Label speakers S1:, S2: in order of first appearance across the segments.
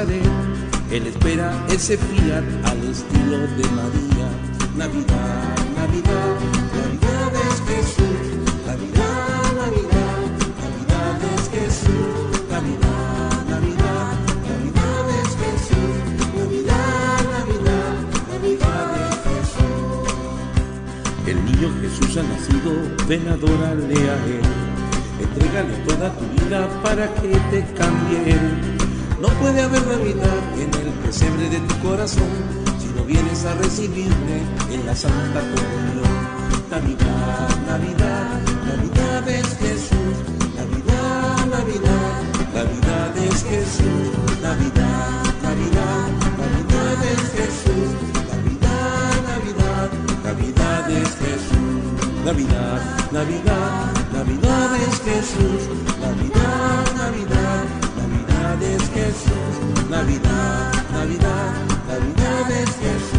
S1: Él espera ese fiat al estilo de María. Navidad, Navidad, Navidad es Jesús. Navidad, Navidad, Navidad es Jesús. Navidad, Navidad, Navidad es Jesús. Navidad, Navidad, Navidad es Jesús. El niño Jesús ha nacido, ven a adorarle a Él. Entrégale toda tu vida para que te cambie Él. No puede haber Navidad en el pesebre de tu corazón si no vienes a recibirme en la Santa Comunión. Navidad, Navidad, Navidad es Jesús. Navidad, Navidad, Navidad es Jesús. Navidad, Navidad, Navidad es Jesús. Navidad, Navidad, Navidad es Jesús. Navidad, Navidad, Navidad es Jesús. Navidad, Navidad. Navidad es Jesús, Navidad, Navidad, Navidad es Jesús,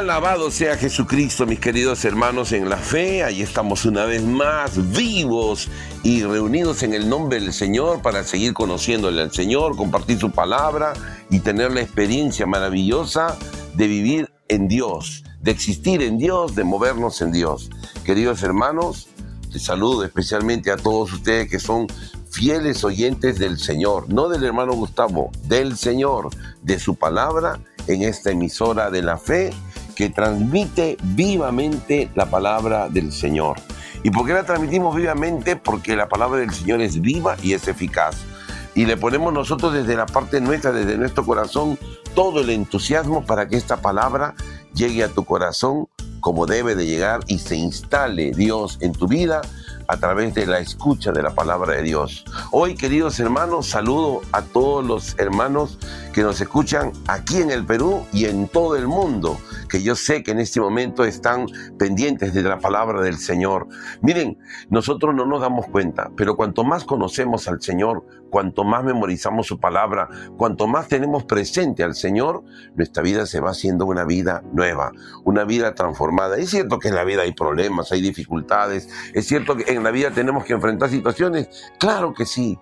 S2: Alabado sea Jesucristo, mis queridos hermanos en la fe. Ahí estamos una vez más vivos y reunidos en el nombre del Señor para seguir conociéndole al Señor, compartir su palabra y tener la experiencia maravillosa de vivir en Dios, de existir en Dios, de movernos en Dios. Queridos hermanos, les saludo especialmente a todos ustedes que son fieles oyentes del Señor, no del hermano Gustavo, del Señor, de su palabra en esta emisora de la fe que transmite vivamente la palabra del Señor. ¿Y por qué la transmitimos vivamente? Porque la palabra del Señor es viva y es eficaz. Y le ponemos nosotros desde la parte nuestra, desde nuestro corazón, todo el entusiasmo para que esta palabra llegue a tu corazón como debe de llegar y se instale Dios en tu vida a través de la escucha de la palabra de Dios. Hoy, queridos hermanos, saludo a todos los hermanos que nos escuchan aquí en el Perú y en todo el mundo, que yo sé que en este momento están pendientes de la palabra del Señor. Miren, nosotros no nos damos cuenta, pero cuanto más conocemos al Señor, cuanto más memorizamos su palabra, cuanto más tenemos presente al Señor, nuestra vida se va haciendo una vida nueva, una vida transformada. Es cierto que en la vida hay problemas, hay dificultades, es cierto que en la vida tenemos que enfrentar situaciones, claro que sí,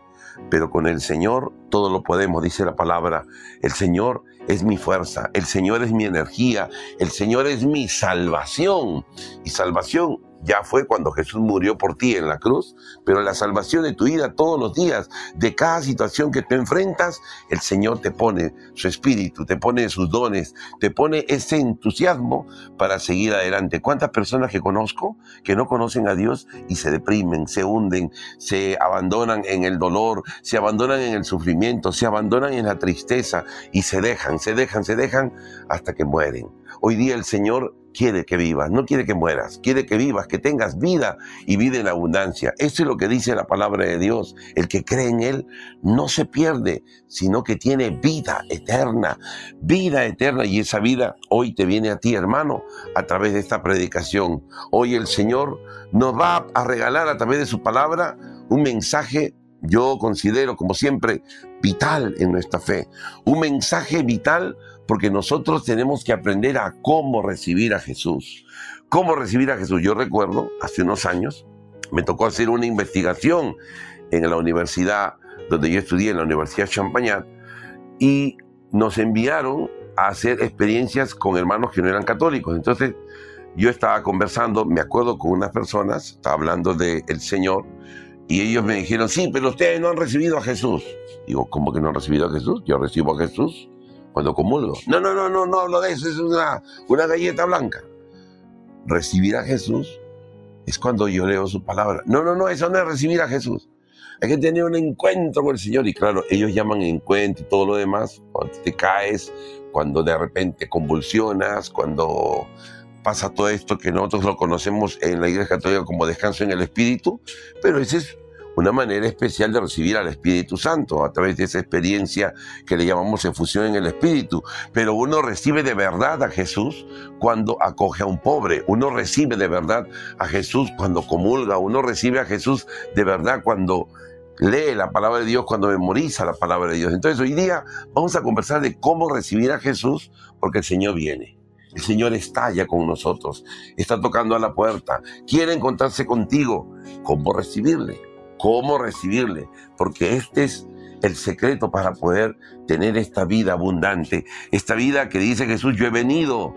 S2: pero con el Señor todo lo podemos, dice la palabra. El Señor es mi fuerza, el Señor es mi energía, el Señor es mi salvación. Y salvación ya fue cuando Jesús murió por ti en la cruz, pero la salvación de tu vida todos los días, de cada situación que te enfrentas, el Señor te pone su espíritu, te pone sus dones, te pone ese entusiasmo para seguir adelante. ¿Cuántas personas que conozco que no conocen a Dios y se deprimen, se hunden, se abandonan en el dolor, se abandonan en el sufrimiento, se abandonan en la tristeza y se dejan, se dejan, se dejan hasta que mueren? Hoy día el Señor quiere que vivas, no quiere que mueras, quiere que vivas, que tengas vida y vida en abundancia. Eso es lo que dice la palabra de Dios. El que cree en Él no se pierde, sino que tiene vida eterna, vida eterna. Y esa vida hoy te viene a ti, hermano, a través de esta predicación. Hoy el Señor nos va a regalar a través de su palabra un mensaje yo considero, como siempre, vital en nuestra fe. Un mensaje vital porque nosotros tenemos que aprender a cómo recibir a Jesús. ¿Cómo recibir a Jesús? Yo recuerdo, hace unos años, me tocó hacer una investigación en la universidad donde yo estudié, en la Universidad Champagnat, y nos enviaron a hacer experiencias con hermanos que no eran católicos. Entonces, yo estaba conversando, me acuerdo con unas personas, estaba hablando del Señor, y ellos me dijeron, sí, pero ustedes no han recibido a Jesús. Digo, ¿cómo que no han recibido a Jesús? Yo recibo a Jesús cuando comulgo. No, no, no, no, no hablo de eso, es una, una galleta blanca. Recibir a Jesús es cuando yo leo su palabra. No, no, no, eso no es recibir a Jesús. Hay que tener un encuentro con el Señor. Y claro, ellos llaman encuentro y todo lo demás. Cuando te caes, cuando de repente convulsionas, cuando pasa todo esto que nosotros lo conocemos en la Iglesia Católica como descanso en el Espíritu. Pero esa es una manera especial de recibir al Espíritu Santo a través de esa experiencia que le llamamos efusión en el Espíritu. Pero uno recibe de verdad a Jesús cuando acoge a un pobre, uno recibe de verdad a Jesús cuando comulga, uno recibe a Jesús de verdad cuando lee la palabra de Dios, cuando memoriza la palabra de Dios. Entonces hoy día vamos a conversar de cómo recibir a Jesús porque el Señor viene. El Señor está ya con nosotros, está tocando a la puerta, quiere encontrarse contigo. ¿Cómo recibirle? ¿Cómo recibirle? Porque este es el secreto para poder tener esta vida abundante, esta vida que dice Jesús, yo he venido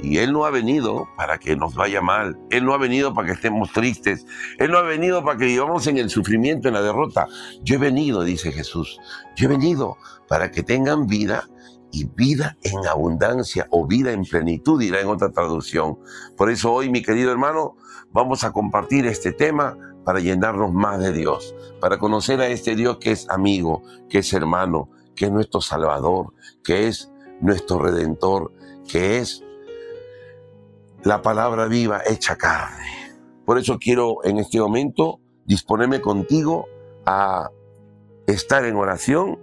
S2: y Él no ha venido para que nos vaya mal. Él no ha venido para que estemos tristes. Él no ha venido para que vivamos en el sufrimiento, en la derrota. Yo he venido, dice Jesús. Yo he venido para que tengan vida y vida en abundancia o vida en plenitud, dirá en otra traducción. Por eso hoy, mi querido hermano, vamos a compartir este tema para llenarnos más de Dios, para conocer a este Dios que es amigo, que es hermano, que es nuestro Salvador, que es nuestro Redentor, que es la palabra viva hecha carne. Por eso quiero en este momento disponerme contigo a estar en oración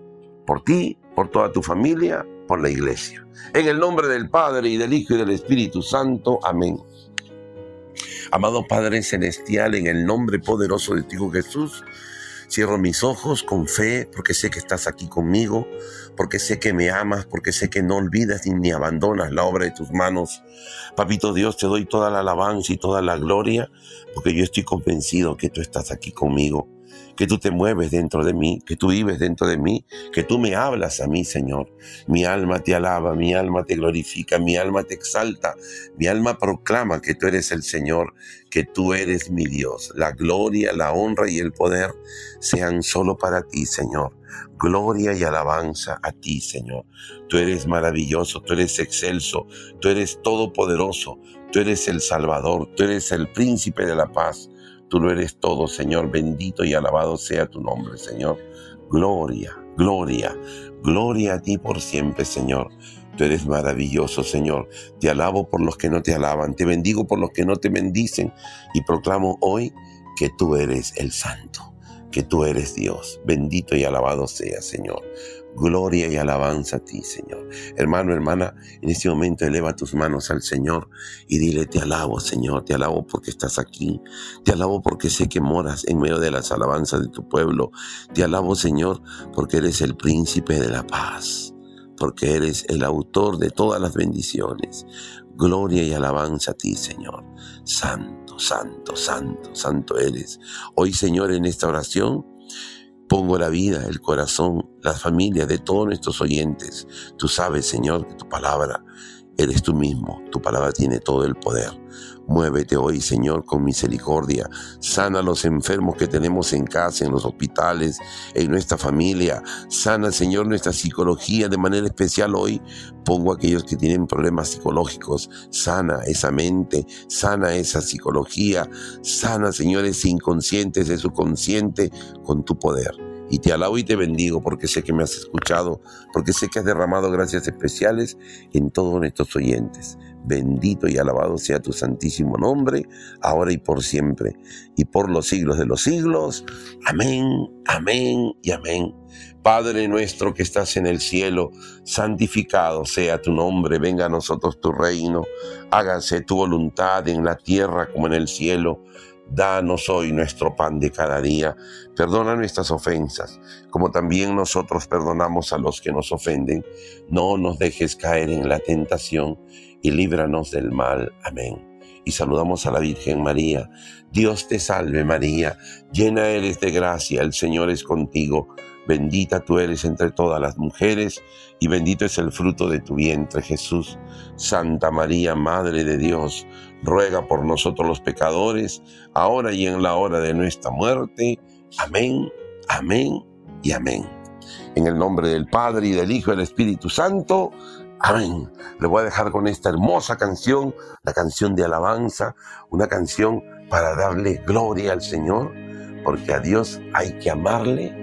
S2: por ti, por toda tu familia, por la iglesia. En el nombre del Padre y del Hijo y del Espíritu Santo. Amén. Amado Padre Celestial, en el nombre poderoso de ti, Jesús, Cierro mis ojos con fe porque sé que estás aquí conmigo, porque sé que me amas, porque sé que no olvidas ni, abandonas la obra de tus manos. Papito Dios, te doy toda la alabanza y toda la gloria, porque yo estoy convencido que tú estás aquí conmigo que tú te mueves dentro de mí, que tú vives dentro de mí, que tú me hablas a mí, Señor. Mi alma te alaba, mi alma te glorifica, mi alma te exalta, mi alma proclama que tú eres el Señor, que tú eres mi Dios. La gloria, la honra y el poder sean solo para ti, Señor. Gloria y alabanza a ti, Señor. Tú eres maravilloso, tú eres excelso, tú eres todopoderoso, tú eres el Salvador, tú eres el príncipe de la paz. Tú lo eres todo, Señor. Bendito y alabado sea tu nombre, Señor. Gloria, gloria, gloria a ti por siempre, Señor. Tú eres maravilloso, Señor. Te alabo por los que no te alaban. Te bendigo por los que no te bendicen. Y proclamo hoy que tú eres el Santo, que tú eres Dios. Bendito y alabado sea, Señor. Gloria y alabanza a ti, Señor. Hermano, hermana, en este momento eleva tus manos al Señor y dile, te alabo, Señor, te alabo porque estás aquí. Te alabo porque sé que moras en medio de las alabanzas de tu pueblo. Te alabo, Señor, porque eres el príncipe de la paz, porque eres el autor de todas las bendiciones. Gloria y alabanza a ti, Señor. Santo, santo, santo, santo eres. Hoy, Señor, en esta oración, Pongo la vida, el corazón, la familia de todos nuestros oyentes. Tú sabes, Señor, que tu palabra eres tú mismo. Tu palabra tiene todo el poder. Muévete hoy, Señor, con misericordia. Sana a los enfermos que tenemos en casa, en los hospitales, en nuestra familia. Sana, Señor, nuestra psicología de manera especial hoy. Pongo a aquellos que tienen problemas psicológicos. Sana esa mente, sana esa psicología. Sana, Señor, ese inconsciente, ese subconsciente con tu poder. Y te alabo y te bendigo porque sé que me has escuchado, porque sé que has derramado gracias especiales en todos nuestros oyentes. Bendito y alabado sea tu santísimo nombre, ahora y por siempre, y por los siglos de los siglos. Amén, amén y amén. Padre nuestro que estás en el cielo, santificado sea tu nombre, venga a nosotros tu reino, hágase tu voluntad en la tierra como en el cielo. Danos hoy nuestro pan de cada día. Perdona nuestras ofensas, como también nosotros perdonamos a los que nos ofenden. No nos dejes caer en la tentación y líbranos del mal. Amén. y saludamos a la Virgen María. Dios te salve María, llena eres de gracia, el Señor es contigo. Bendita tú eres entre todas las mujeres y bendito es el fruto de tu vientre Jesús. Santa María, Madre de Dios, ruega por nosotros los pecadores, ahora y en la hora de nuestra muerte. Amén, amén y amén. En el nombre del Padre y del Hijo y del Espíritu Santo. Amén. Le voy a dejar con esta hermosa canción, la canción de alabanza, una canción para darle gloria al Señor, porque a Dios hay que amarle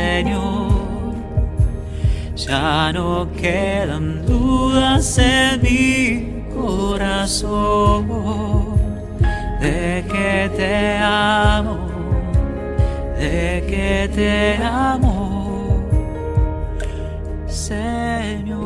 S3: Señor, ya no quedan dudas en mi corazón de que te amo de que te amo, Señor.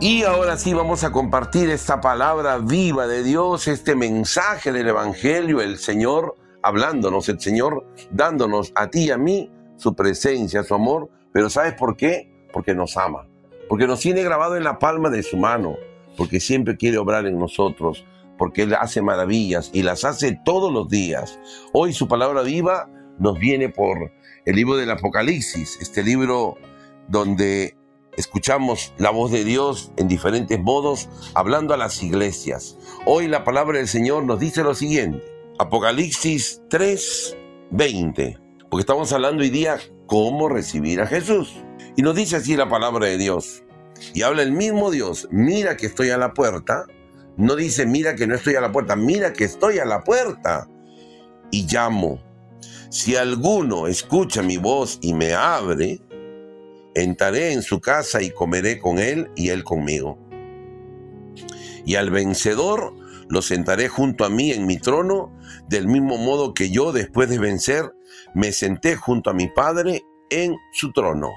S2: Y ahora sí vamos a compartir esta palabra viva de Dios, este mensaje del Evangelio, el Señor hablándonos, el Señor dándonos a ti y a mí su presencia, su amor. Pero ¿sabes por qué? Porque nos ama, porque nos tiene grabado en la palma de su mano, porque siempre quiere obrar en nosotros, porque Él hace maravillas y las hace todos los días. Hoy su palabra viva nos viene por el libro del Apocalipsis, este libro donde escuchamos la voz de Dios en diferentes modos, hablando a las iglesias. Hoy la palabra del Señor nos dice lo siguiente, Apocalipsis 3, 20, porque estamos hablando hoy día cómo recibir a Jesús. Y nos dice así la palabra de Dios. Y habla el mismo Dios, mira que estoy a la puerta. No dice, mira que no estoy a la puerta, mira que estoy a la puerta. Y llamo. Si alguno escucha mi voz y me abre, entraré en su casa y comeré con él y él conmigo. Y al vencedor lo sentaré junto a mí en mi trono, del mismo modo que yo, después de vencer, me senté junto a mi Padre en su trono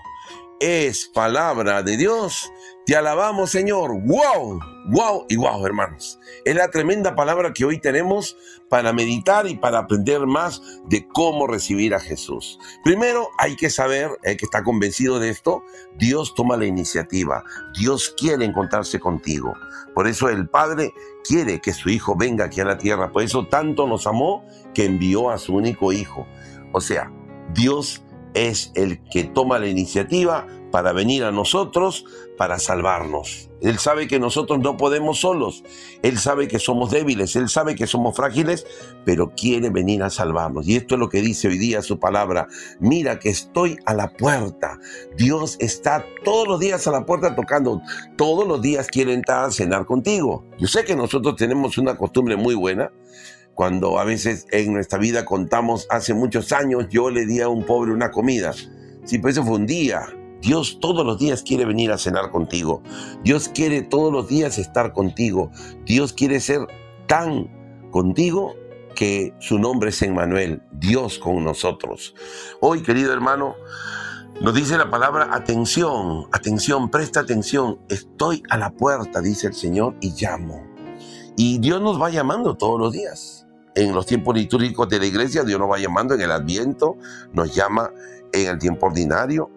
S2: es palabra de Dios. Te alabamos, Señor. ¡Wow! ¡Wow! Y wow, hermanos. Es la tremenda palabra que hoy tenemos para meditar y para aprender más de cómo recibir a Jesús. Primero, hay que saber, hay que estar convencido de esto. Dios toma la iniciativa. Dios quiere encontrarse contigo. Por eso el Padre quiere que su Hijo venga aquí a la tierra. Por eso tanto nos amó que envió a su único Hijo. O sea, Dios es el que toma la iniciativa para venir a nosotros, para salvarnos. Él sabe que nosotros no podemos solos, Él sabe que somos débiles, Él sabe que somos frágiles, pero quiere venir a salvarnos. Y esto es lo que dice hoy día su palabra. Mira que estoy a la puerta. Dios está todos los días a la puerta tocando. Todos los días quiere entrar a cenar contigo. Yo sé que nosotros tenemos una costumbre muy buena cuando a veces en nuestra vida contamos hace muchos años, yo le di a un pobre una comida. Sí, pero eso fue un día. Dios todos los días quiere venir a cenar contigo. Dios quiere todos los días estar contigo. Dios quiere ser tan contigo que su nombre es Emmanuel, Dios con nosotros. Hoy, querido hermano, Nos dice la palabra atención, atención, presta atención. Estoy a la puerta, dice el Señor, y llamo. Y Dios nos va llamando todos los días. En los tiempos litúrgicos de la iglesia, Dios nos va llamando en el adviento, nos llama en el tiempo ordinario,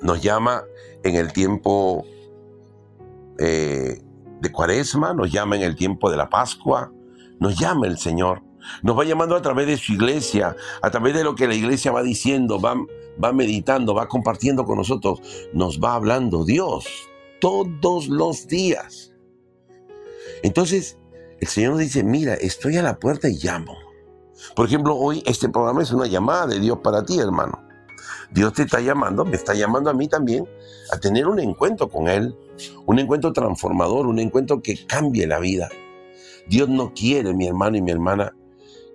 S2: nos llama en el tiempo eh, de cuaresma, nos llama en el tiempo de la Pascua, nos llama el Señor. Nos va llamando a través de su iglesia, a través de lo que la iglesia va diciendo, va, va meditando, va compartiendo con nosotros, nos va hablando Dios todos los días. Entonces, el Señor nos dice, mira, estoy a la puerta y llamo. Por ejemplo, hoy este programa es una llamada de Dios para ti, hermano. Dios te está llamando, me está llamando a mí también a tener un encuentro con Él, un encuentro transformador, un encuentro que cambie la vida. Dios no quiere, mi hermano y mi hermana,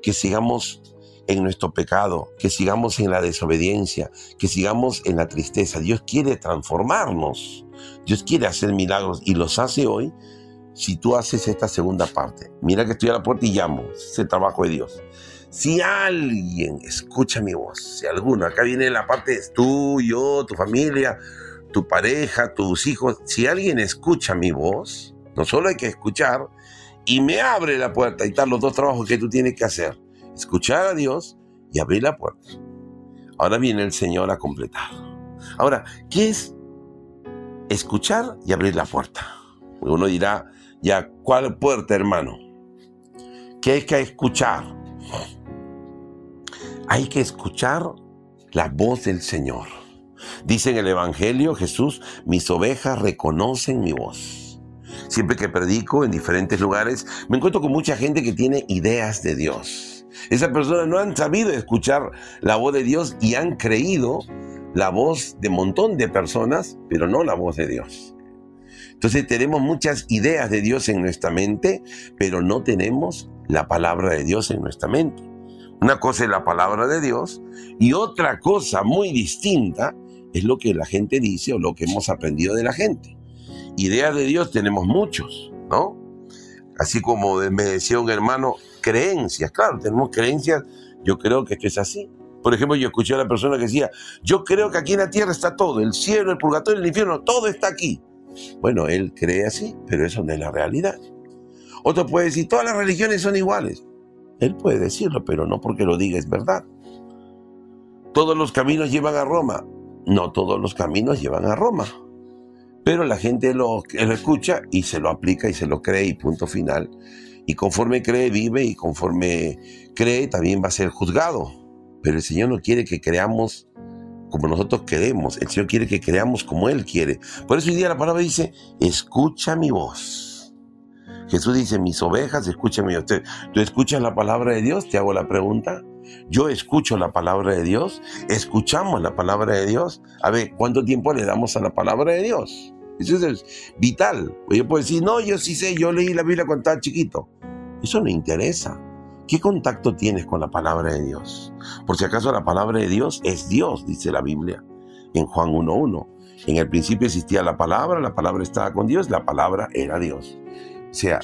S2: que sigamos en nuestro pecado, que sigamos en la desobediencia, que sigamos en la tristeza. Dios quiere transformarnos. Dios quiere hacer milagros y los hace hoy si tú haces esta segunda parte. Mira que estoy a la puerta y llamo. Es el trabajo de Dios. Si alguien escucha mi voz, si alguno, acá viene la parte tú, yo, tu familia, tu pareja, tus hijos, si alguien escucha mi voz, no solo hay que escuchar, y me abre la puerta y están los dos trabajos que tú tienes que hacer. Escuchar a Dios y abrir la puerta. Ahora viene el Señor a completar. Ahora, ¿qué es escuchar y abrir la puerta? Uno dirá, ya, ¿cuál puerta, hermano? ¿Qué hay que escuchar? Hay que escuchar la voz del Señor. Dice en el Evangelio Jesús, mis ovejas reconocen mi voz. Siempre que predico en diferentes lugares, me encuentro con mucha gente que tiene ideas de Dios. Esas personas no han sabido escuchar la voz de Dios y han creído la voz de un montón de personas, pero no la voz de Dios. Entonces tenemos muchas ideas de Dios en nuestra mente, pero no tenemos la palabra de Dios en nuestra mente. Una cosa es la palabra de Dios y otra cosa muy distinta es lo que la gente dice o lo que hemos aprendido de la gente ideas de Dios tenemos muchos, ¿no? Así como me decía un hermano, creencias, claro, tenemos creencias, yo creo que es así. Por ejemplo, yo escuché a la persona que decía, yo creo que aquí en la tierra está todo, el cielo, el purgatorio, el infierno, todo está aquí. Bueno, él cree así, pero eso no es la realidad. Otro puede decir, todas las religiones son iguales. Él puede decirlo, pero no porque lo diga es verdad. Todos los caminos llevan a Roma. No todos los caminos llevan a Roma pero la gente lo, escucha y se lo aplica y se lo cree y punto final. Y conforme cree, vive y conforme cree, también va a ser juzgado. Pero el Señor no quiere que creamos como nosotros queremos. El Señor quiere que creamos como Él quiere. Por eso hoy día la palabra dice, escucha mi voz. Jesús dice, mis ovejas, escúchame. Usted, ¿Tú escuchas la palabra de Dios? Te hago la pregunta. Yo escucho la palabra de Dios. Escuchamos la palabra de Dios. A ver, ¿cuánto tiempo le damos a la palabra de Dios? Eso es vital. Yo puedo decir, no, yo sí sé, yo leí la Biblia cuando estaba chiquito. Eso no interesa. ¿Qué contacto tienes con la palabra de Dios? Por si acaso la palabra de Dios es Dios, dice la Biblia en Juan 1.1. En el principio existía la palabra, la palabra estaba con Dios, la palabra era Dios. O sea,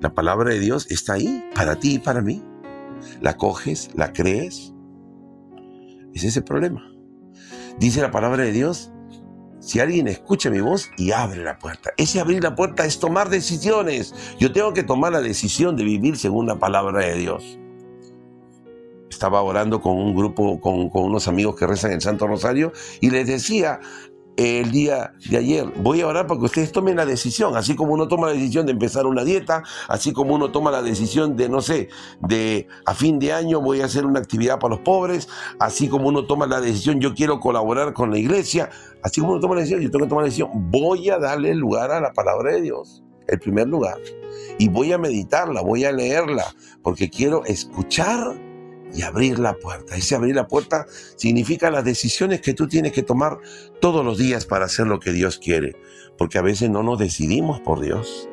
S2: la palabra de Dios está ahí para ti y para mí. La coges, la crees. Es ese problema. Dice la palabra de Dios si alguien escucha mi voz y abre la puerta. Ese abrir la puerta es tomar decisiones. Yo tengo que tomar la decisión de vivir según la palabra de Dios. Estaba orando con un grupo, con, con unos amigos que rezan el Santo Rosario y les decía, el día de ayer. Voy a orar para que ustedes tomen la decisión, así como uno toma la decisión de empezar una dieta, así como uno toma la decisión de, no sé, de a fin de año voy a hacer una actividad para los pobres, así como uno toma la decisión, yo quiero colaborar con la iglesia, así como uno toma la decisión, yo tengo que tomar la decisión, voy a darle lugar a la palabra de Dios, el primer lugar, y voy a meditarla, voy a leerla, porque quiero escuchar y abrir la puerta. Ese abrir la puerta significa las decisiones que tú tienes que tomar todos los días para hacer lo que Dios quiere. Porque a veces no nos decidimos por Dios.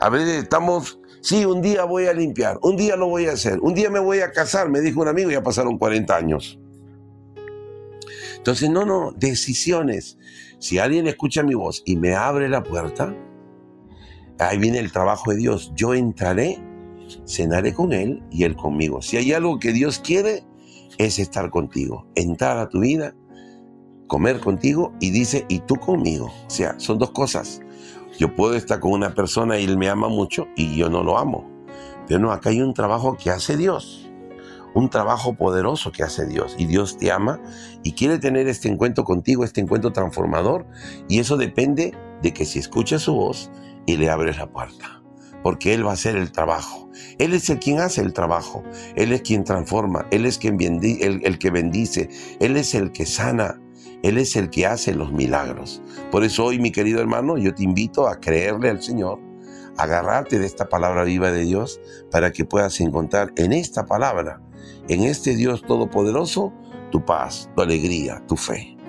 S2: A veces estamos, sí, un día voy a limpiar, un día lo voy a hacer, un día me voy a casar, me dijo un amigo, ya pasaron 40 años. Entonces, no, no, decisiones. Si alguien escucha mi voz y me abre la puerta, ahí viene el trabajo de Dios. Yo entraré cenaré con Él y Él conmigo. Si hay algo que Dios quiere, es estar contigo, entrar a tu vida, comer contigo y dice, y tú conmigo. O sea, son dos cosas. Yo puedo estar con una persona y él me ama mucho y yo no lo amo. Pero no, acá hay un trabajo que hace Dios. Un trabajo poderoso que hace Dios. Y Dios te ama y quiere tener este encuentro contigo, este encuentro transformador. Y eso depende de que si escuchas su voz y le abres la puerta. Porque Él va a hacer el trabajo. Él es el quien hace el trabajo. Él es quien transforma. Él es quien el, el que bendice. Él es el que sana. Él es el que hace los milagros. Por eso hoy, mi querido hermano, yo te invito a creerle al Señor, agarrarte de esta palabra viva de Dios para que puedas encontrar en esta palabra, en este Dios todopoderoso, tu paz, tu alegría, tu fe.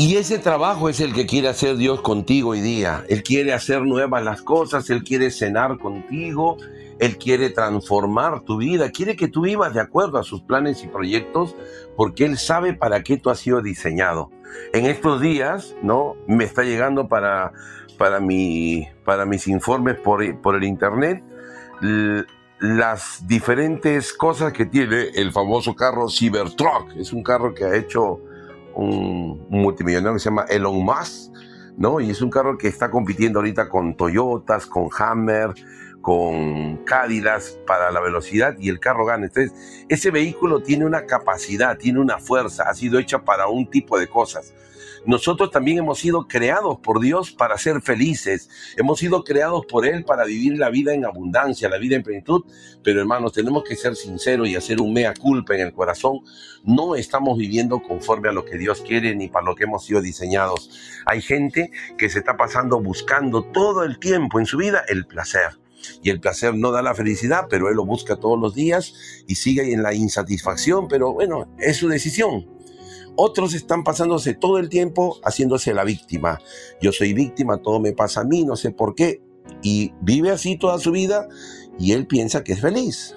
S2: Y ese trabajo es el que quiere hacer Dios contigo hoy día. Él quiere hacer nuevas las cosas, Él quiere cenar contigo, él quiere transformar tu vida, quiere que tú vivas de acuerdo a sus planes y proyectos, porque Él sabe para qué tú has sido diseñado. En estos días, ¿no? Me está llegando para, para, mi, para mis informes por, por el Internet las diferentes cosas que tiene el famoso carro Cybertruck. Es un carro que ha hecho un, multimillonario que se llama Elon Musk, ¿no? Y es un carro que está compitiendo ahorita con Toyotas, con Hammer, con Cádilas para la velocidad y el carro gana. Entonces, ese vehículo tiene una capacidad, tiene una fuerza, ha sido hecha para un tipo de cosas. Nosotros también hemos sido creados por Dios para ser felices. Hemos sido creados por Él para vivir la vida en abundancia, la vida en plenitud. Pero hermanos, tenemos que ser sinceros y hacer un mea culpa en el corazón. No estamos viviendo conforme a lo que Dios quiere ni para lo que hemos sido diseñados. Hay gente que se está pasando buscando todo el tiempo en su vida el placer y el placer no da la felicidad, pero él lo busca todos los días y sigue en la insatisfacción, pero bueno, es su decisión. Otros están pasándose todo el tiempo haciéndose la víctima. Yo soy víctima, todo me pasa a mí, no sé por qué. Y vive así toda su vida y él piensa que es feliz.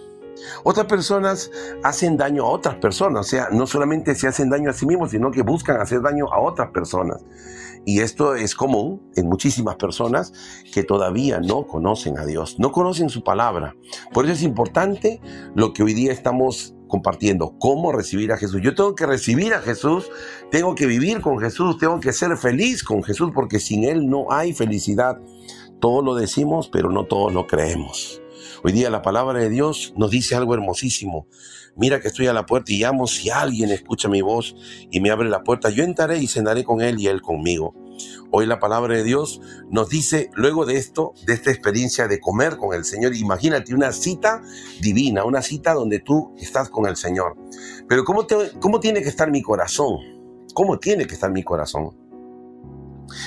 S2: Otras personas hacen daño a otras personas, o sea, no solamente se hacen daño a sí mismos, sino que buscan hacer daño a otras personas. Y esto es común en muchísimas personas que todavía no conocen a Dios, no conocen su palabra. Por eso es importante lo que hoy día estamos compartiendo, cómo recibir a Jesús. Yo tengo que recibir a Jesús, tengo que vivir con Jesús, tengo que ser feliz con Jesús, porque sin Él no hay felicidad. Todos lo decimos, pero no todos lo creemos. Hoy día la palabra de Dios nos dice algo hermosísimo. Mira que estoy a la puerta y llamo si alguien escucha mi voz y me abre la puerta, yo entraré y cenaré con él y él conmigo. Hoy la palabra de Dios nos dice, luego de esto, de esta experiencia de comer con el Señor, imagínate una cita divina, una cita donde tú estás con el Señor. Pero ¿cómo, cómo tiene que estar mi corazón? ¿Cómo tiene que estar mi corazón?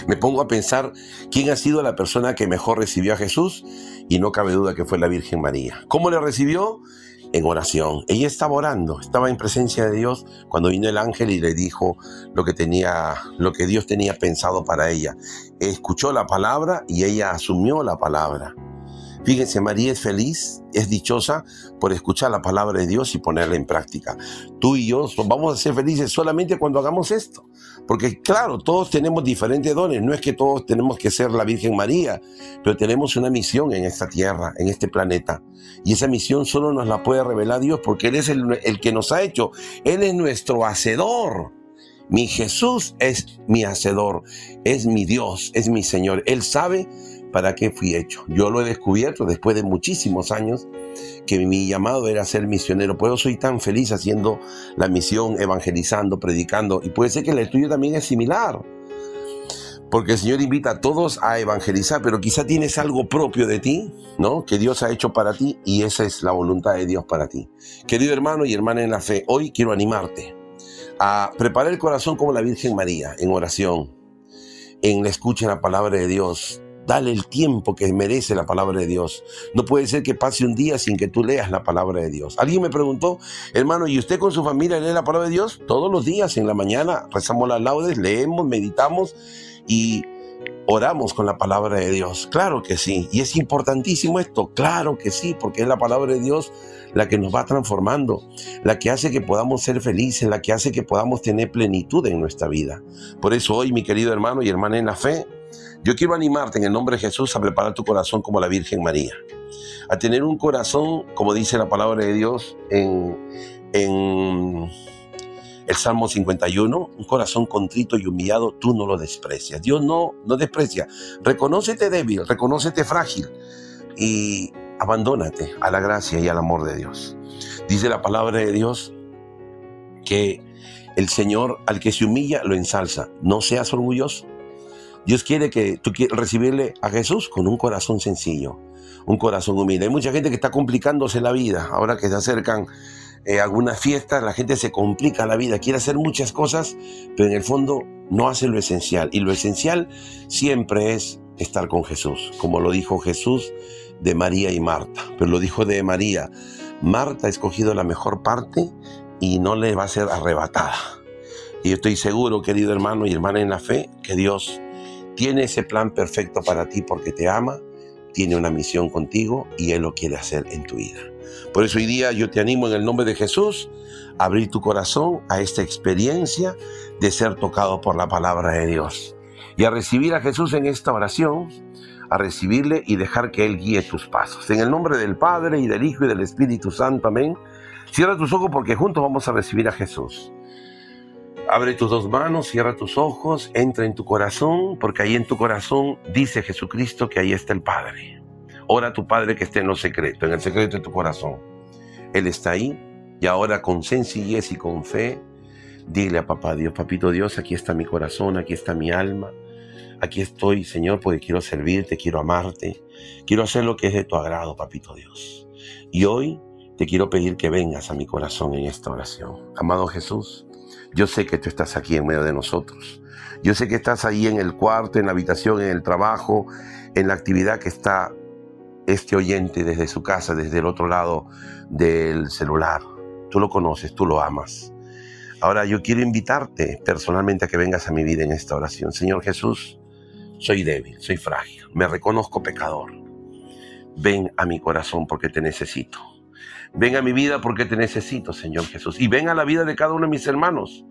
S2: Me pongo a pensar quién ha sido la persona que mejor recibió a Jesús y no cabe duda que fue la Virgen María. ¿Cómo le recibió? En oración. Ella estaba orando, estaba en presencia de Dios cuando vino el ángel y le dijo lo que tenía, lo que Dios tenía pensado para ella. Escuchó la palabra y ella asumió la palabra. Fíjense, María es feliz, es dichosa por escuchar la palabra de Dios y ponerla en práctica. Tú y yo vamos a ser felices solamente cuando hagamos esto. Porque claro, todos tenemos diferentes dones. No es que todos tenemos que ser la Virgen María, pero tenemos una misión en esta tierra, en este planeta. Y esa misión solo nos la puede revelar Dios porque Él es el, el que nos ha hecho. Él es nuestro hacedor. Mi Jesús es mi hacedor, es mi Dios, es mi Señor. Él sabe para qué fui hecho. Yo lo he descubierto después de muchísimos años que mi llamado era ser misionero. Por eso soy tan feliz haciendo la misión, evangelizando, predicando. Y puede ser que el tuyo también es similar. Porque el Señor invita a todos a evangelizar, pero quizá tienes algo propio de ti, ¿no? Que Dios ha hecho para ti y esa es la voluntad de Dios para ti. Querido hermano y hermana en la fe, hoy quiero animarte a preparar el corazón como la Virgen María en oración, en la escucha de la palabra de Dios, Dale el tiempo que merece la palabra de Dios. No puede ser que pase un día sin que tú leas la palabra de Dios. Alguien me preguntó, hermano, ¿y usted con su familia lee la palabra de Dios? Todos los días en la mañana rezamos las laudes, leemos, meditamos y oramos con la palabra de Dios. Claro que sí. Y es importantísimo esto. Claro que sí, porque es la palabra de Dios la que nos va transformando, la que hace que podamos ser felices, la que hace que podamos tener plenitud en nuestra vida. Por eso hoy, mi querido hermano y hermana en la fe, yo quiero animarte en el nombre de Jesús a preparar tu corazón como la Virgen María, a tener un corazón, como dice la palabra de Dios, en, El Salmo 51, un corazón contrito y humillado, tú no lo desprecias. Dios no, no desprecia. Reconócete débil, reconócete frágil y abandónate a la gracia y al amor de Dios. Dice la palabra de Dios que el Señor al que se humilla lo ensalza. No seas orgulloso. Dios quiere que tú recibirle a Jesús con un corazón sencillo, un corazón humilde. Hay mucha gente que está complicándose la vida ahora que se acercan eh, algunas fiestas, la gente se complica la vida, quiere hacer muchas cosas, pero en el fondo no hace lo esencial. Y lo esencial siempre es estar con Jesús, como lo dijo Jesús de María y Marta. Pero lo dijo de María, Marta ha escogido la mejor parte y no le va a ser arrebatada. Y estoy seguro, querido hermano y hermana en la fe, que Dios tiene ese plan perfecto para ti porque te ama, tiene una misión contigo y Él lo quiere hacer en tu vida. Por eso hoy día yo te animo en el nombre de Jesús a abrir tu corazón a esta experiencia de ser tocado por la palabra de Dios y a recibir a Jesús en esta oración, a recibirle y dejar que Él guíe tus pasos. En el nombre del Padre y del Hijo y del Espíritu Santo, amén. Cierra tus ojos porque juntos vamos a recibir a Jesús. Abre tus dos manos, cierra tus ojos, entra en tu corazón, porque ahí en tu corazón dice Jesucristo que ahí está el Padre. Ora a tu Padre que esté en lo secreto, en el secreto de tu corazón. Él está ahí y ahora con sencillez y con fe, dile a papá Dios, papito Dios, aquí está mi corazón, aquí está mi alma. Aquí estoy, Señor, porque quiero servirte, quiero amarte, quiero hacer lo que es de tu agrado, papito Dios. Y hoy te quiero pedir que vengas a mi corazón en esta oración. Amado Jesús, yo sé que tú estás aquí en medio de nosotros. Yo sé que estás ahí en el cuarto, en la habitación, en el trabajo, en la actividad que está este oyente desde su casa, desde el otro lado del celular. Tú lo conoces, tú lo amas. Ahora yo quiero invitarte personalmente a que vengas a mi vida en esta oración. Señor Jesús, soy débil, soy frágil, me reconozco pecador. Ven a mi corazón porque te necesito. Ven a mi vida porque te necesito, Señor Jesús. Y ven a la vida de cada uno de mis hermanos.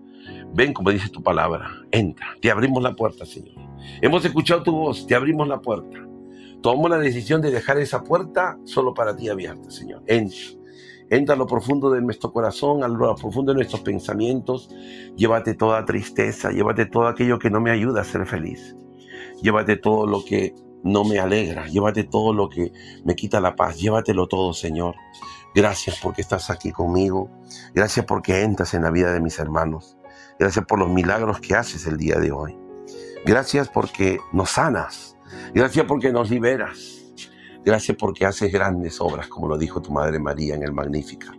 S2: Ven como dice tu palabra. Entra. Te abrimos la puerta, Señor. Hemos escuchado tu voz. Te abrimos la puerta. Tomamos la decisión de dejar esa puerta solo para ti abierta, Señor. Entra. Entra a lo profundo de nuestro corazón, a lo profundo de nuestros pensamientos. Llévate toda tristeza, llévate todo aquello que no me ayuda a ser feliz. Llévate todo lo que no me alegra, llévate todo lo que me quita la paz, llévatelo todo, Señor. Gracias porque estás aquí conmigo. Gracias porque entras en la vida de mis hermanos. Gracias por los milagros que haces el día de hoy. Gracias porque nos sanas. Gracias porque nos liberas. Gracias porque haces grandes obras, como lo dijo tu Madre María en el Magnífica.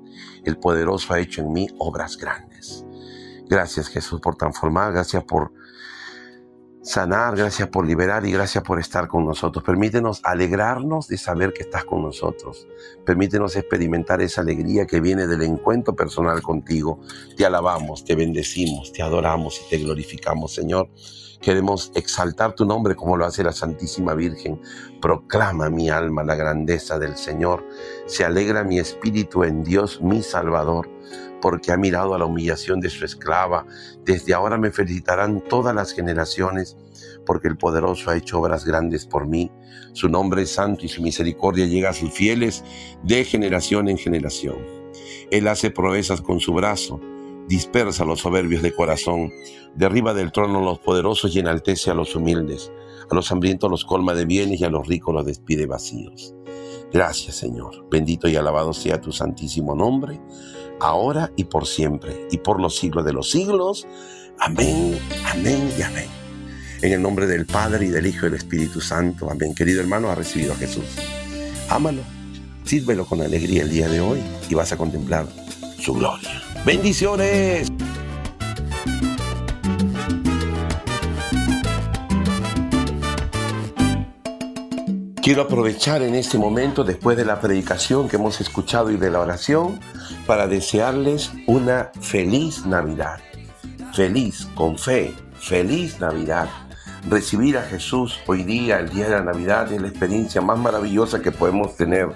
S2: El poderoso ha hecho en mí obras grandes. Gracias Jesús por transformar. Gracias por sanar, gracias por liberar y gracias por estar con nosotros. Permítenos alegrarnos de saber que estás con nosotros. Permítenos experimentar esa alegría que viene del encuentro personal contigo. Te alabamos, te bendecimos, te adoramos y te glorificamos, Señor. Queremos exaltar tu nombre como lo hace la Santísima Virgen. Proclama mi alma la grandeza del Señor. Se alegra mi espíritu en Dios mi Salvador porque ha mirado a la humillación de su esclava. Desde ahora me felicitarán todas las generaciones, porque el poderoso ha hecho obras grandes por mí. Su nombre es santo y su misericordia llega a sus fieles de generación en generación. Él hace proezas con su brazo, dispersa los soberbios de corazón, derriba del trono a los poderosos y enaltece a los humildes. A los hambrientos los colma de bienes y a los ricos los despide vacíos. Gracias Señor. Bendito y alabado sea tu santísimo nombre ahora y por siempre, y por los siglos de los siglos. Amén, amén y amén. En el nombre del Padre y del Hijo y del Espíritu Santo. Amén. Querido hermano, ha recibido a Jesús. Ámalo, sírvelo con alegría el día de hoy y vas a contemplar su gloria. Bendiciones. Quiero aprovechar en este momento, después de la predicación que hemos escuchado y de la oración, para desearles una feliz Navidad. Feliz, con fe, feliz Navidad. Recibir a Jesús hoy día, el día de la Navidad, es la experiencia más maravillosa que podemos tener.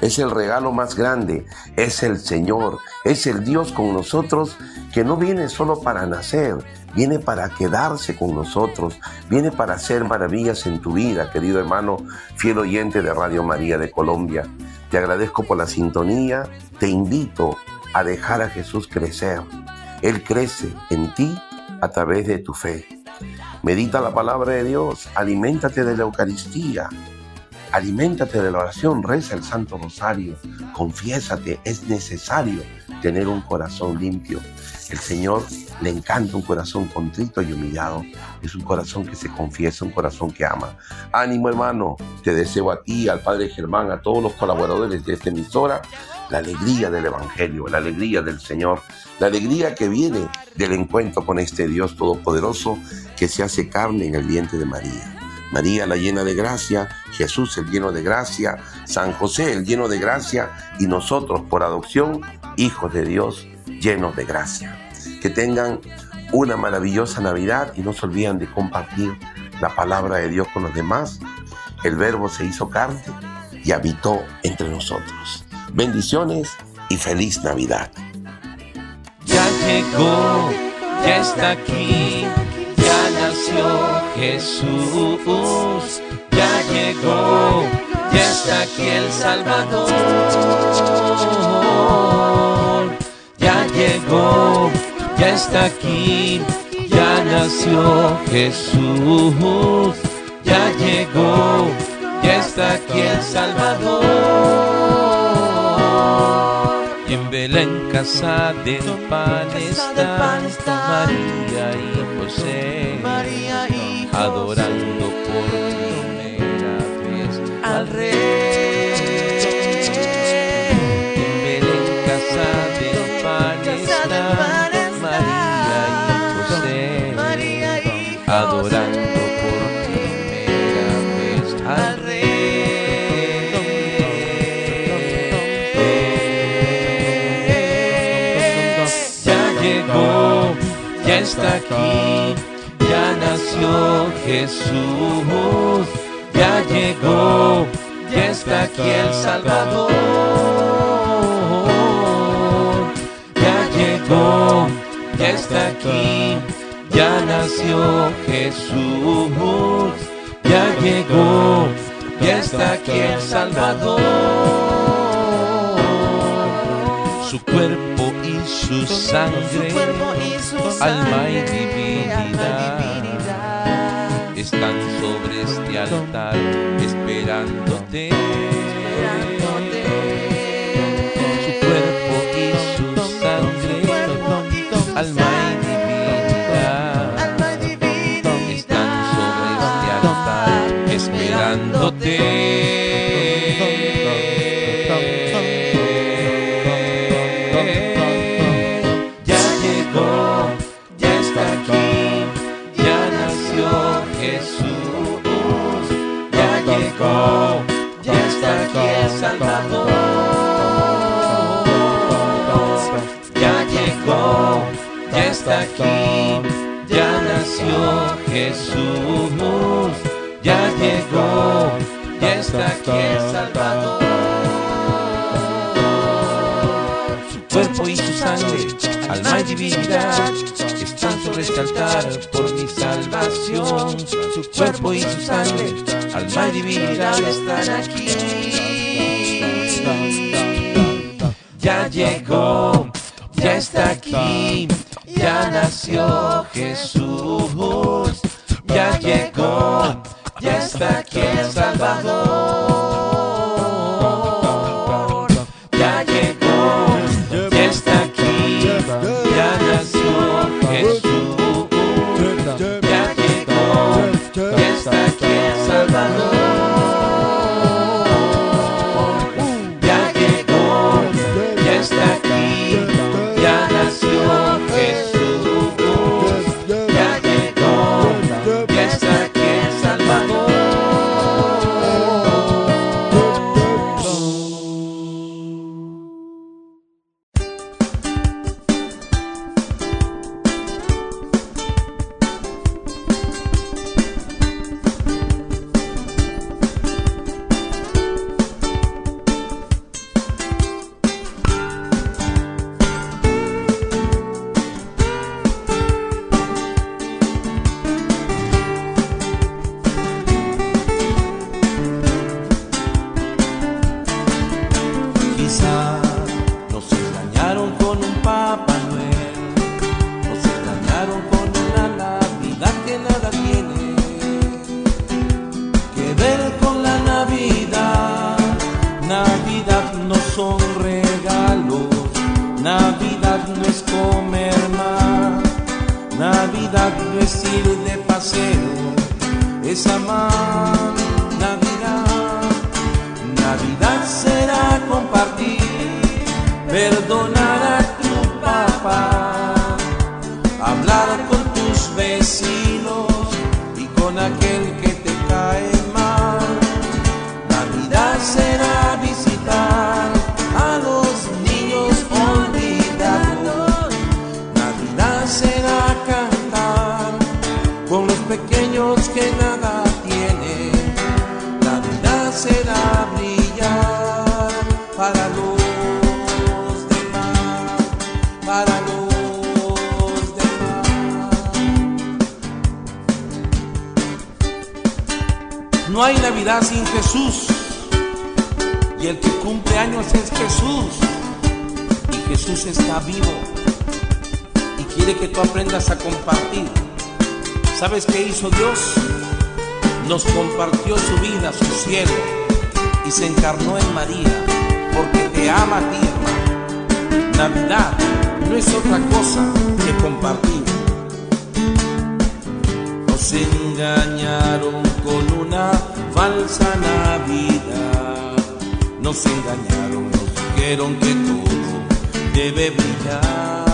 S2: Es el regalo más grande, es el Señor, es el Dios con nosotros que no viene solo para nacer, viene para quedarse con nosotros, viene para hacer maravillas en tu vida, querido hermano, fiel oyente de Radio María de Colombia. Te agradezco por la sintonía, te invito a dejar a Jesús crecer, Él crece en ti a través de tu fe. Medita la palabra de Dios, aliméntate de la Eucaristía, aliméntate de la oración, reza el Santo Rosario, confiésate, es necesario tener un corazón limpio. El Señor le encanta un corazón contrito y humillado. Es un corazón que se confiesa, un corazón que ama. Ánimo hermano, te deseo a ti, al Padre Germán, a todos los colaboradores de esta emisora, la alegría del Evangelio, la alegría del Señor, la alegría que viene del encuentro con este Dios Todopoderoso que se hace carne en el vientre de María. María la llena de gracia, Jesús el lleno de gracia, San José el lleno de gracia y nosotros por adopción, hijos de Dios llenos de gracia. Que tengan una maravillosa Navidad y no se olviden de compartir la palabra de Dios con los demás. El verbo se hizo carne y habitó entre nosotros. Bendiciones y feliz Navidad.
S1: Ya llegó, ya está aquí, nació Jesús. Ya llegó, ya está aquí el Salvador. Ya llegó, ya está aquí, ya nació Jesús. Ya llegó, ya está aquí el Salvador. Y en Belén casa del pan está María y José adorando por primera vez al Rey. En Belén casa pan está María y José. Adorando por primera vez al Rey. Ya llegó, ya está aquí, nació Jesús, ya llegó, ya está aquí el Salvador. Ya llegó, ya está aquí, ya nació Jesús, ya llegó, ya está aquí el Salvador. Su cuerpo y su sangre, alma y divinidad, están sobre este altar esperándote. Su cuerpo y su sangre, alma y divinidad, están sobre este altar esperándote. Jesús. Ya llegó, ya está aquí el Salvador. Su cuerpo y su sangre, alma y divinidad, están sobre este por mi salvación. Su cuerpo y su sangre, alma y divinidad están aquí. Ya llegó, ya está aquí, ya nació Jesús. Ya llegó, ya está aquí el Salvador. see Sin Jesús. Y el que cumple años es Jesús. Y Jesús está vivo. Y quiere que tú aprendas a compartir. ¿Sabes qué hizo Dios? Nos compartió su vida, su cielo. Y se encarnó en María. Porque te ama a ti, hermano. Navidad no es otra cosa que compartir. Nos engañaron con una falsa Navidad. Nos engañaron, nos dijeron que todo debe brillar.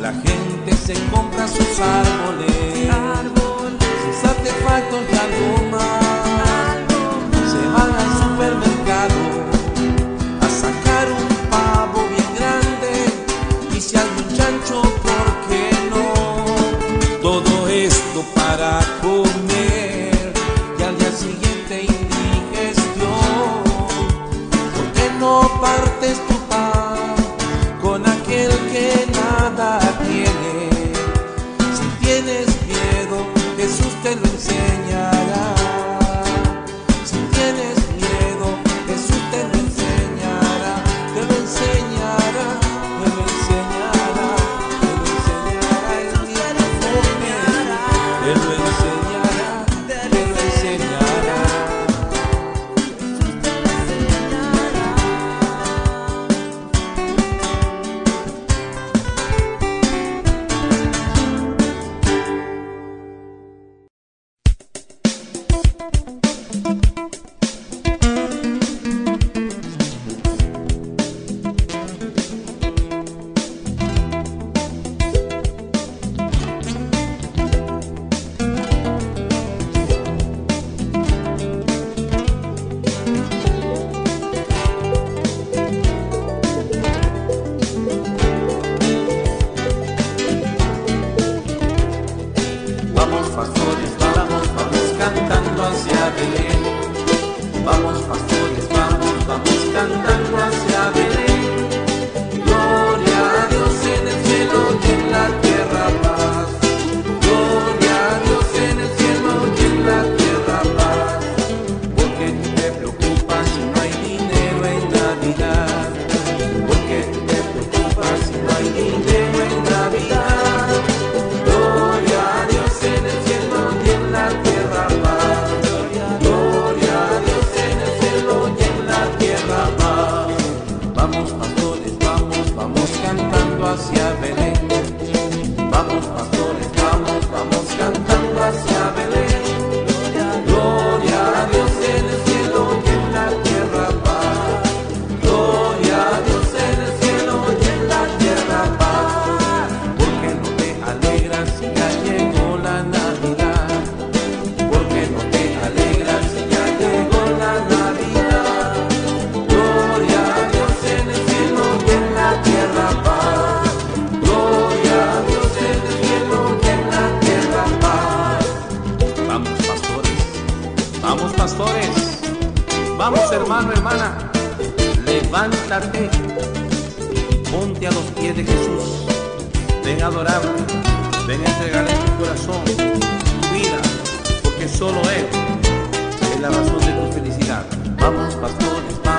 S1: La gente se compra sus árboles, árboles. sus artefactos, la luz. in Hermano, hermana, levántate y ponte a los pies de Jesús. Ven a adorarle, ven a entregarle tu corazón, tu vida, porque solo Él es la razón de tu felicidad. Vamos, pastores, vamos.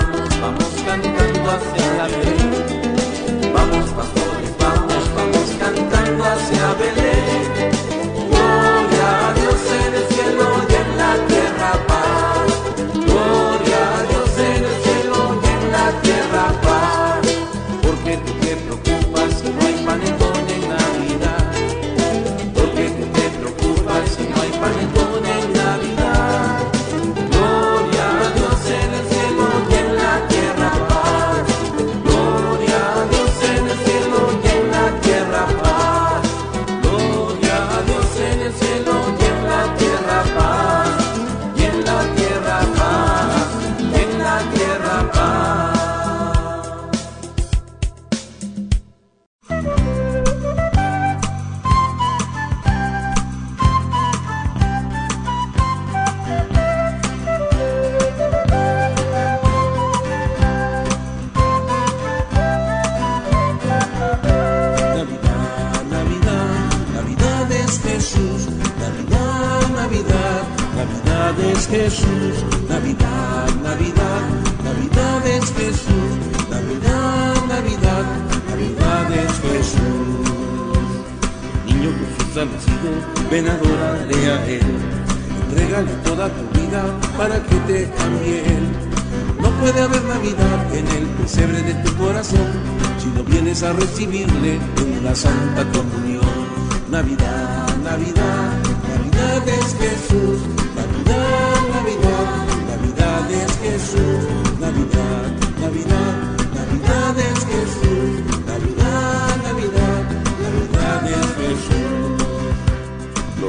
S1: Nacido, ven adorarle a Él. Regale toda tu vida para que te cambie Él. No puede haber Navidad en el pesebre de tu corazón si no vienes a recibirle en la Santa Comunión. Navidad, Navidad, Navidad es Jesús. Navidad, Navidad, Navidad es Jesús. Navidad, Navidad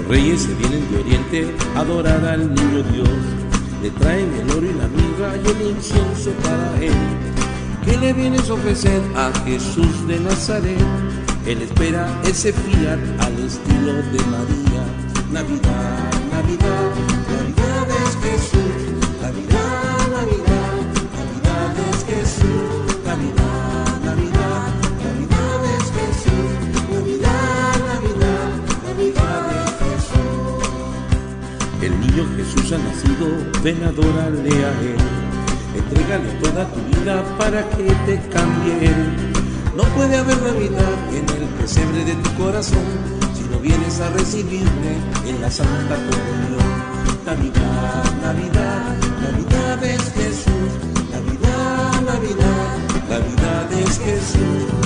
S1: Los reyes se vienen de Oriente a adorar al niño Dios. Le traen el oro y la mirra y el incienso para él. ¿Qué le vienes a ofrecer a Jesús de Nazaret? Él espera ese fiat al estilo de María. Navidad, Navidad, Navidad es Jesús. Navidad, Jesús ha nacido, ven adorarle a Él. Entrégale toda tu vida para que te cambie Él. No puede haber Navidad en el pesebre de tu corazón si no vienes a recibirme en la Santa Comunión. Navidad, Navidad, Navidad es Jesús. Navidad, Navidad, Navidad es Jesús.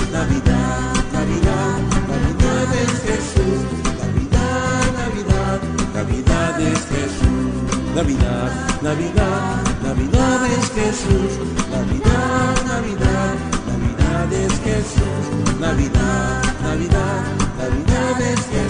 S1: Navidad, Navidad, Navidad es Jesús. Navidad, Navidad, Navidad es Jesús. Navidad, Navidad, Navidad es Jesús.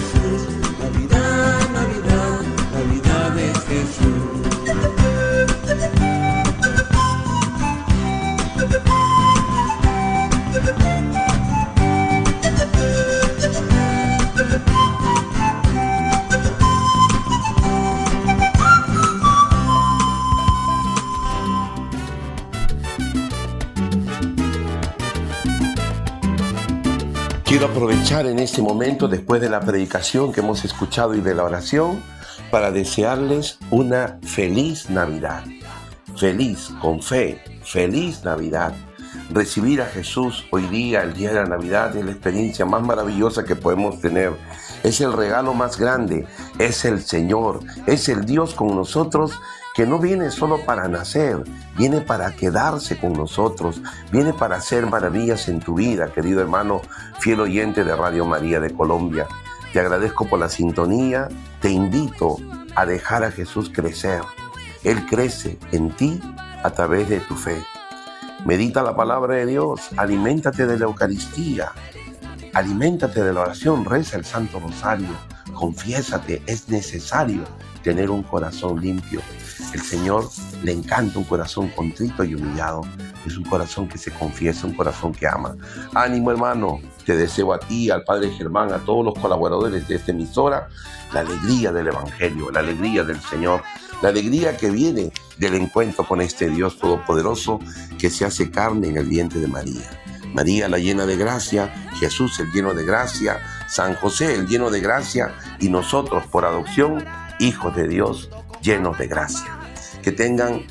S2: Aprovechar en este momento, después de la predicación que hemos escuchado y de la oración, para desearles una feliz Navidad. Feliz, con fe, feliz Navidad. Recibir a Jesús hoy día, el día de la Navidad, es la experiencia más maravillosa que podemos tener. Es el regalo más grande, es el Señor, es el Dios con nosotros que no viene solo para nacer, viene para quedarse con nosotros, viene para hacer maravillas en tu vida, querido hermano, fiel oyente de Radio María de Colombia. Te agradezco por la sintonía, te invito a dejar a Jesús crecer. Él crece en ti a través de tu fe. Medita la palabra de Dios, aliméntate de la Eucaristía, aliméntate de la oración, reza el Santo Rosario, confiésate, es necesario tener un corazón limpio. El Señor le encanta un corazón contrito y humillado. Es un corazón que se confiesa, un corazón que ama. Ánimo hermano, te deseo a ti, al Padre Germán, a todos los colaboradores de esta emisora, la alegría del Evangelio, la alegría del Señor, la alegría que viene del encuentro con este Dios Todopoderoso que se hace carne en el vientre de María. María la llena de gracia, Jesús el lleno de gracia, San José el lleno de gracia y nosotros por adopción, hijos de Dios llenos de gracia. Que tengan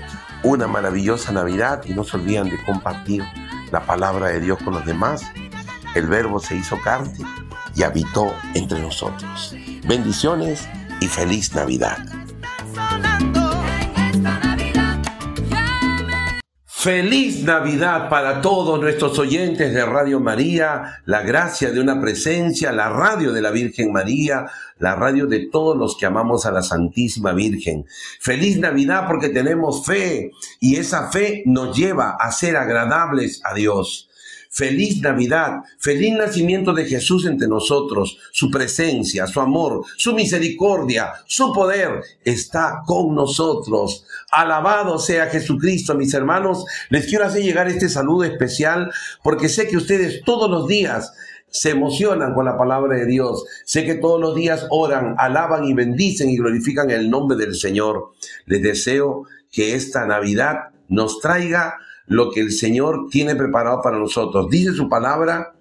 S2: una maravillosa Navidad y no se olviden de compartir la palabra de Dios con los demás. El verbo se hizo carne y habitó entre nosotros. Bendiciones y feliz Navidad. Feliz Navidad para todos nuestros oyentes de Radio María, la gracia de una presencia, la radio de la Virgen María, la radio de todos los que amamos a la Santísima Virgen. Feliz Navidad porque tenemos fe y esa fe nos lleva a ser agradables a Dios. Feliz Navidad, feliz nacimiento de Jesús entre nosotros. Su presencia, su amor, su misericordia, su poder está con nosotros. Alabado sea Jesucristo, mis hermanos. Les quiero hacer llegar este saludo especial porque sé que ustedes todos los días se emocionan con la palabra de Dios. Sé que todos los días oran, alaban y bendicen y glorifican el nombre del Señor. Les deseo que esta Navidad nos traiga lo que el Señor tiene preparado para nosotros. Dice su palabra,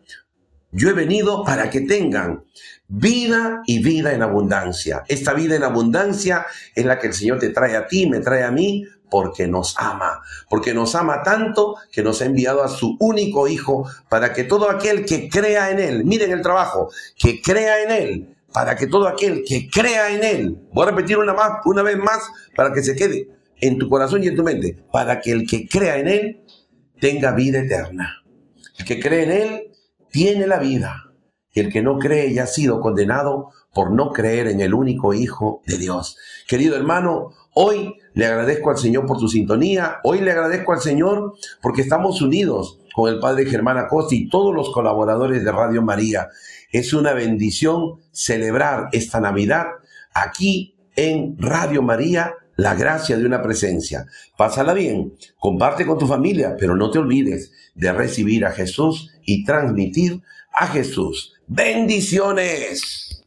S2: Yo he venido para que tengan vida y vida en abundancia. Esta vida en abundancia es la que el Señor te trae a ti, me trae a mí, porque nos ama, porque nos ama tanto que nos ha enviado a su único Hijo para que todo aquel que crea en Él, miren el trabajo, que crea en Él, para que todo aquel que crea en Él, voy a repetir una, más, una vez más para que se quede en tu corazón y en tu mente, para que el que crea en Él tenga vida eterna. El que cree en Él tiene la vida. Y el que no cree ya ha sido condenado por no creer en el único Hijo de Dios. Querido hermano, hoy le agradezco al Señor por su sintonía. Hoy le agradezco al Señor porque estamos unidos con el Padre Germán Acosta y todos los colaboradores de Radio María. Es una bendición celebrar esta Navidad aquí en Radio María la gracia de una presencia. Pásala bien, comparte con tu familia, pero no te olvides de recibir a Jesús y transmitir a Jesús. Bendiciones.